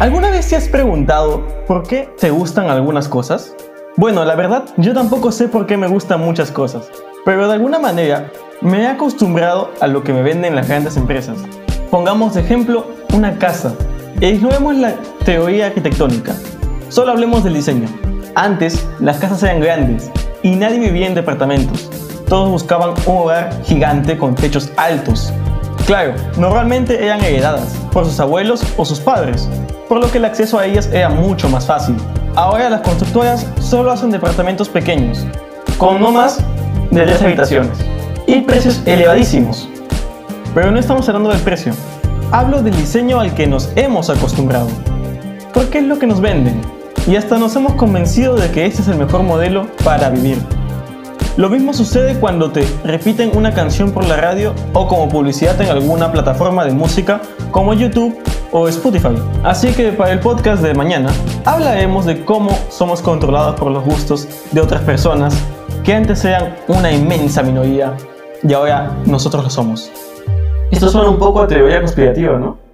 ¿Alguna vez te has preguntado por qué te gustan algunas cosas? Bueno, la verdad, yo tampoco sé por qué me gustan muchas cosas, pero de alguna manera me he acostumbrado a lo que me venden las grandes empresas. Pongamos de ejemplo una casa e ignoremos la teoría arquitectónica. Solo hablemos del diseño. Antes, las casas eran grandes y nadie vivía en departamentos. Todos buscaban un hogar gigante con techos altos. Claro, normalmente eran heredadas por sus abuelos o sus padres, por lo que el acceso a ellas era mucho más fácil. Ahora las constructoras solo hacen departamentos pequeños, con no más de 10 habitaciones, y precios elevadísimos. Pero no estamos hablando del precio, hablo del diseño al que nos hemos acostumbrado. Porque es lo que nos venden, y hasta nos hemos convencido de que este es el mejor modelo para vivir. Lo mismo sucede cuando te repiten una canción por la radio o como publicidad en alguna plataforma de música como YouTube o Spotify. Así que para el podcast de mañana hablaremos de cómo somos controlados por los gustos de otras personas que antes eran una inmensa minoría y ahora nosotros lo somos. Esto suena un poco a teoría conspirativa, ¿no?